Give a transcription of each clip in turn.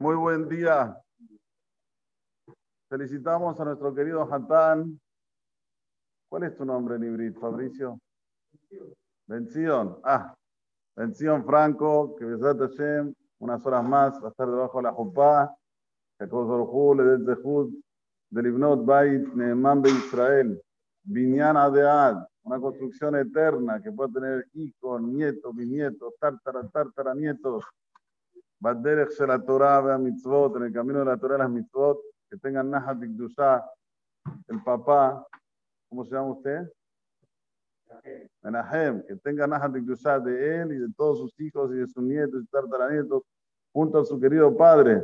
Muy buen día. Felicitamos a nuestro querido Hatán. ¿Cuál es tu nombre en Fabricio? Bención. Ah, Bención Franco, que Besat Hashem, unas horas más va a estar debajo de la Jupá. Que le den Zehud, del Bait Neeman de Israel. Viñana de Ad, una construcción eterna que puede tener hijos, nietos, bisnietos, tártara, tártara, nietos. Baderech de la Torah, mitzvot, en el camino de la Torah, las mitzvot, que tengan Nahat Dusha, el papá, ¿cómo se llama usted? Menahem, que tenga Nahat Dusha de él y de todos sus hijos y de sus nietos y tartaranietos, junto a su querido padre,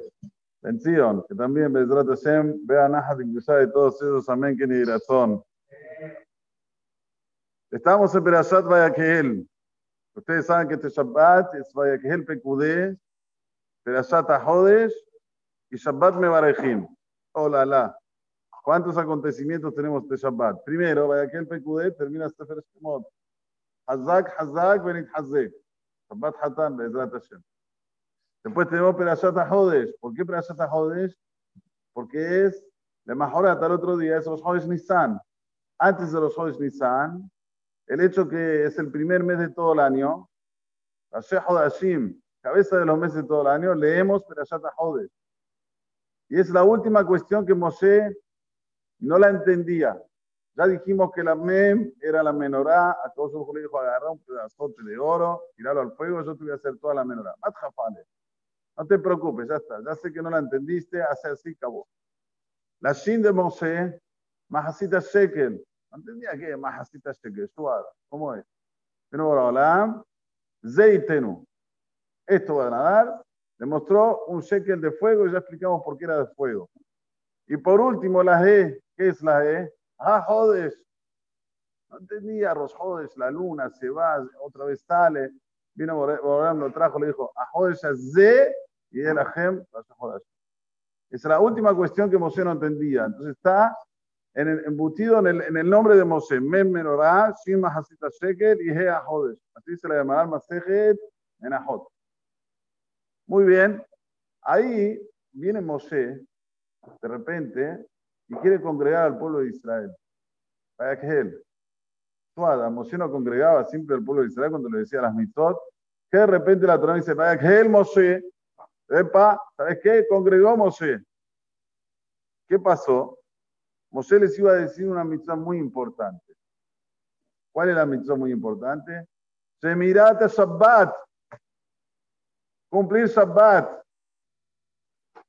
Benzion, que también Bezrat Hashem vea Nahat Dusha de todos esos, amén, que ni razón. Estamos en Berashat Vayakhel. Ustedes saben que este Shabbat es Vayakhel Pekudé, Perashat HaHodesh y Shabbat Mevarejim. Hola, la. ¿Cuántos acontecimientos tenemos de Shabbat? Primero, vaya que el PQD termina Sefer Shemot. Hazak, Hazak, Benit Hazek. Shabbat Hatan, Bezrat Hashem. Después tenemos Perashat HaHodesh. ¿Por qué Perashat HaHodesh? Porque es, de mejor hasta el otro día, es los Hodesh Nisan. Antes de los Hodesh Nisan, el hecho que es el primer mes de todo el año, Rashe Hodashim, cabeza de los meses de todo el año, leemos Perashat HaHodesh. Y es la última cuestión que Moshe no la entendía. Ya dijimos que la Mem era la menorá, a todos los le dijo agarrar un pedazote de oro, tirarlo al fuego, yo te voy a hacer toda la menorá. No te preocupes, ya está. Ya sé que no la entendiste, hace así, acabó. La Shin de Moshe, Mahasita Shekel. No entendía qué Mahasita Shekel, ¿Cómo es? Pero ahora, Zeitenu esto va a nadar, demostró un shekel de fuego y ya explicamos por qué era de fuego. Y por último, la E. ¿Qué es la E? Ah, jodes. No entendía, los jodes, la luna se va, otra vez sale. Vino Borán, lo trajo, le dijo, a jodes Z y el ajem, Esa es la última cuestión que Mosé no entendía. Entonces está en el, embutido en el, en el, nombre de Mosé. Mem menorá, Shim Mahasita Shekel y He Jodes. Así se le llamará Masejet en Ajot. Muy bien. Ahí viene Moshe, de repente, y quiere congregar al pueblo de Israel. Vaya que él. Tuada, Moshe no congregaba siempre al pueblo de Israel cuando le decía las mitzvot, que de repente la Torah dice, vaya que él, Moshe, epa, ¿sabes qué? Congregó Moshe. ¿Qué pasó? Moshe les iba a decir una mitzvah muy importante. ¿Cuál es la mitzvah muy importante? Semirata Shabbat cumplir Shabbat.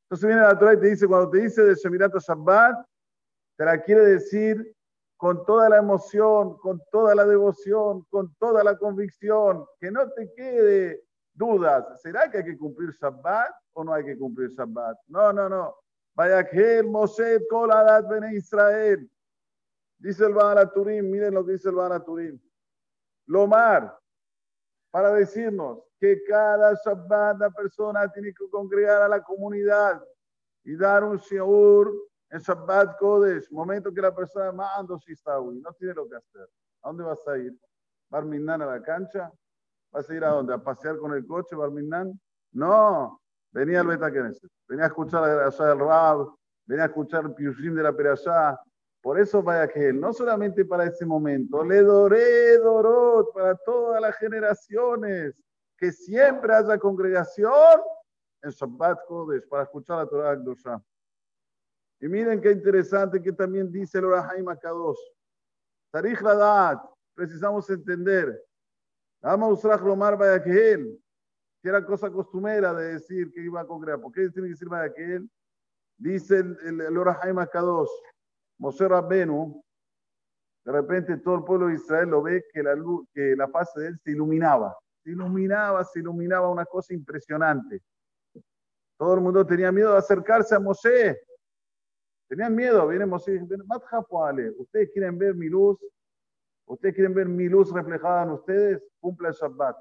Entonces viene la Torah y te dice, cuando te dice de Shemirat Shabbat, te la quiere decir con toda la emoción, con toda la devoción, con toda la convicción, que no te quede dudas. ¿Será que hay que cumplir Shabbat o no hay que cumplir Shabbat? No, no, no. Vaya que Moshe Koladat Ben Israel. Dice el Turim, miren lo que dice el Turim. Lomar, para decirnos que cada Shabbat la persona tiene que congregar a la comunidad y dar un shiur en Shabbat Kodesh, momento que la persona manda Shistawi, no tiene lo que hacer. ¿A dónde vas a ir? ¿Barminan a la cancha? ¿Vas a ir a dónde? ¿A pasear con el coche, Barminan? No, venía al Beta venía a escuchar Perashá del Rab, venía a escuchar el Piushim de la Perashá, por eso vaya que él, no solamente para ese momento, le doré, dorot, para todas las generaciones, que siempre haya congregación en Shabbat Kodesh para escuchar la Torah Akdosha. Y miren qué interesante que también dice el Orahaim Akadosh. Tarich Radat, precisamos entender. Vamos a usar Lomar vaya que era cosa costumera de decir que iba a congregar. ¿Por qué tiene que decir él? Dice el, el, el Orahaim Akadosh. Moshe Rabbenu, de repente todo el pueblo de Israel lo ve que la, luz, que la faz de él se iluminaba. Se iluminaba, se iluminaba una cosa impresionante. Todo el mundo tenía miedo de acercarse a Moshe. Tenían miedo, viene Moshe ustedes quieren ver mi luz, ustedes quieren ver mi luz reflejada en ustedes, cumpla el Shabbat.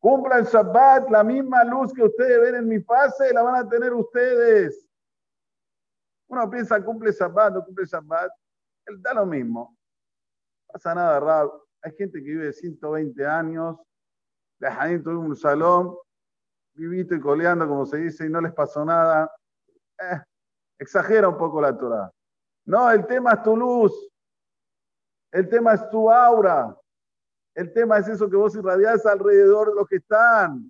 Cumpla el Shabbat, la misma luz que ustedes ven en mi fase, la van a tener ustedes. Uno piensa, cumple Shabbat, no cumple Shabbat. Él da lo mismo. No pasa nada raro. Hay gente que vive 120 años, de tuvo un salón, vivito y coleando, como se dice, y no les pasó nada. Eh, exagera un poco la Torah. No, el tema es tu luz. El tema es tu aura. El tema es eso que vos irradiás alrededor de los que están.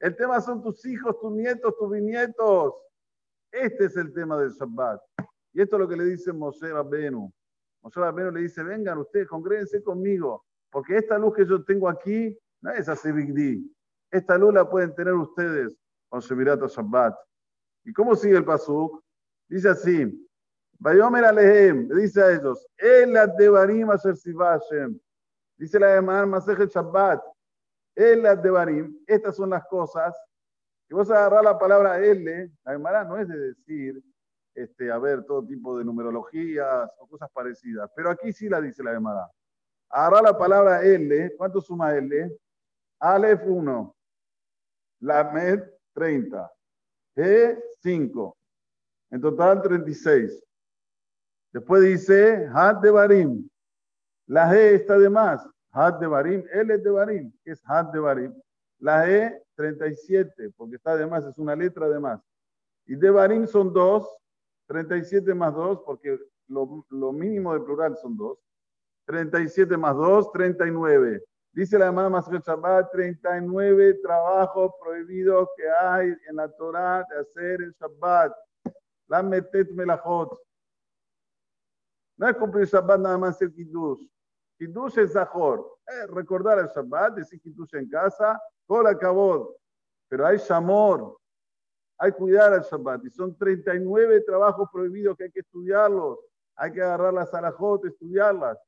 El tema son tus hijos, tus nietos, tus bisnietos. Este es el tema del Shabbat. Y esto es lo que le dice Moshe Rabbenu. Moshe Rabbenu le dice, vengan ustedes, congréguense conmigo, porque esta luz que yo tengo aquí no es así Big Esta luz la pueden tener ustedes con Shemirat Shabbat. ¿Y cómo sigue el Pasuk? Dice así, Bayomer Alehem, dice a ellos, El Devarim Asher. Dice la Emar Masejet Shabbat, El Devarim, estas son las cosas. Y vos agarrar la palabra L, la Emara no es de decir, este, a ver, todo tipo de numerologías o cosas parecidas, pero aquí sí la dice la Emara. Agarrar la palabra L, ¿cuánto suma L? Aleph 1, Lamed 30, G 5, en total 36. Después dice Had de Barim. La G está de más. Had de Barim, L es de Barim, es Had de Barim. La E 37, porque está de más, es una letra de más. Y de Barim son dos, 37 más 2, porque lo, lo mínimo de plural son dos. 37 más 2, 39. Dice la hermana Masret Shabbat, 39 trabajos prohibidos que hay en la Torah de hacer el Shabbat. La metet melachot. No es cumplir Shabbat nada más el Kiddush. Kiddush es Zahor. Es recordar el Shabbat, decir Kiddush en casa, todo acabó. Pero hay Shamor. Hay cuidar al Shabbat. Y son 39 trabajos prohibidos que hay que estudiarlos. Hay que agarrar las alajot, estudiarlas.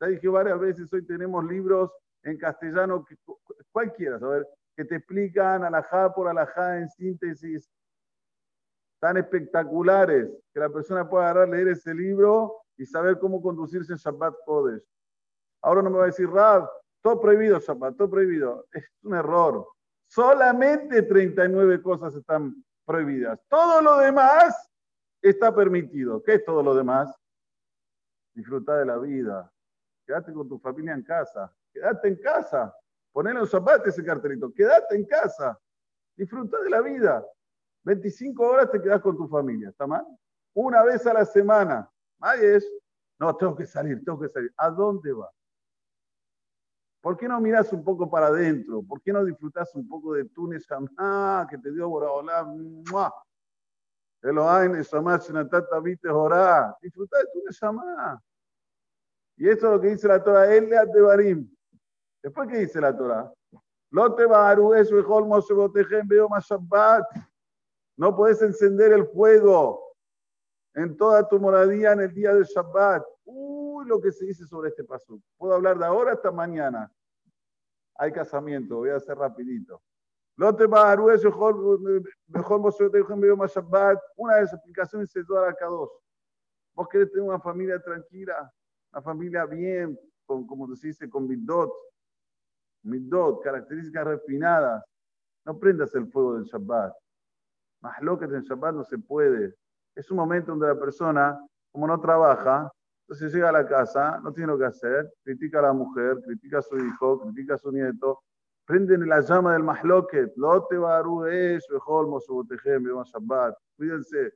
Ya dije varias veces, hoy tenemos libros en castellano, cualquiera, saber, que te explican alajá por alajá en síntesis, tan espectaculares, que la persona pueda agarrar, leer ese libro y saber cómo conducirse en Shabbat Kodesh. Ahora no me va a decir, Rab, todo prohibido Shabbat, todo prohibido. Es un error. Solamente 39 cosas están prohibidas. Todo lo demás está permitido. ¿Qué es todo lo demás? Disfrutar de la vida. Quédate con tu familia en casa. Quédate en casa. Ponele los zapatos ese cartelito. Quédate en casa. Disfruta de la vida. 25 horas te quedas con tu familia. ¿Está mal? Una vez a la semana. Ahí es. No, tengo que salir, tengo que salir. ¿A dónde va? ¿Por qué no miras un poco para adentro? ¿Por qué no disfrutas un poco de tu Neshama que te dio Borahola? Elohim, Vite, Jorá. Disfruta de tu Neshama. Y eso es lo que dice la Torah, de Barim. Después, ¿qué dice la Torah? No puedes encender el fuego en toda tu moradía en el día del Shabbat. Uy, lo que se dice sobre este paso. Puedo hablar de ahora hasta mañana. Hay casamiento, voy a hacer rapidito. Una de las explicaciones es toda acá dos. Vos querés tener una familia tranquila, una familia bien, con, como se dice, con midot, midot, características refinadas. No prendas el fuego del Shabbat. Más lo que en Shabbat no se puede. Es un momento donde la persona, como no trabaja, entonces llega a la casa, no tiene lo que hacer, critica a la mujer, critica a su hijo, critica a su nieto, prenden la llama del mahloket, lote baru es, Shabbat. Cuídense,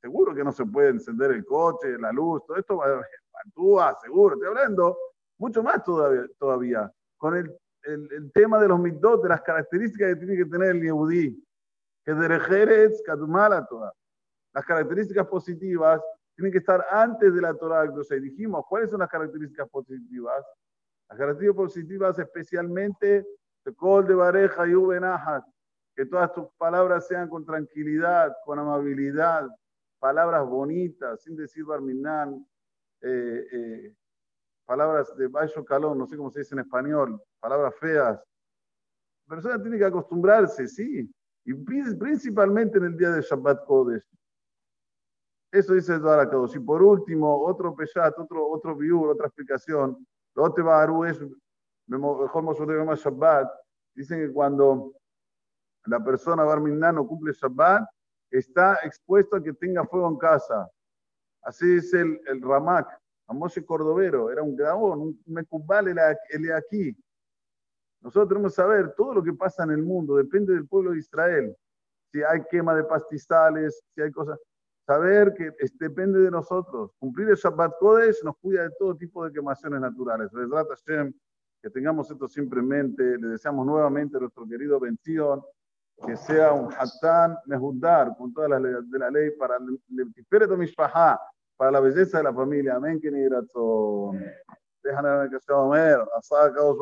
seguro que no se puede encender el coche, la luz, todo esto va, actúa, seguro, estoy hablando mucho más todavía, todavía con el, el, el tema de los mitos, de las características que tiene que tener el Yehudí, que derejeres kadumala toda. Las características positivas tienen que estar antes de la Torah. Entonces dijimos, ¿cuáles son las características positivas? Las características positivas especialmente, Kol de Bareja y Ubenahat, que todas tus palabras sean con tranquilidad, con amabilidad, palabras bonitas, sin decir Barminan, eh, eh, palabras de bajo calor, no sé cómo se dice en español, palabras feas. La persona tiene que acostumbrarse, sí, y principalmente en el día de Shabbat Kodesh. Eso dice el Zohar Y por último, otro peshat, otro, otro biur, otra explicación, lo te va a es mejor Shabbat. Dicen que cuando la persona Barminan cumple Shabbat, está expuesto a que tenga fuego en casa. Así es el, el Ramak, Amoshe Cordovero, era un grabón, un mecubal, el aquí. Nosotros tenemos que saber todo lo que pasa en el mundo, depende del pueblo de Israel. Si hay quema de pastizales, si hay cosas. Saber que es, depende de nosotros. Cumplir el Shabbat Kodesh nos cuida de todo tipo de quemaciones naturales. Hashem, que tengamos esto siempre en mente. Le deseamos nuevamente a nuestro querido Bención que sea un Hatán Mehudar con todas las leyes de la ley para el para la belleza de la familia. Amén, que ni razón. Déjame que sea Omer, asada, caos,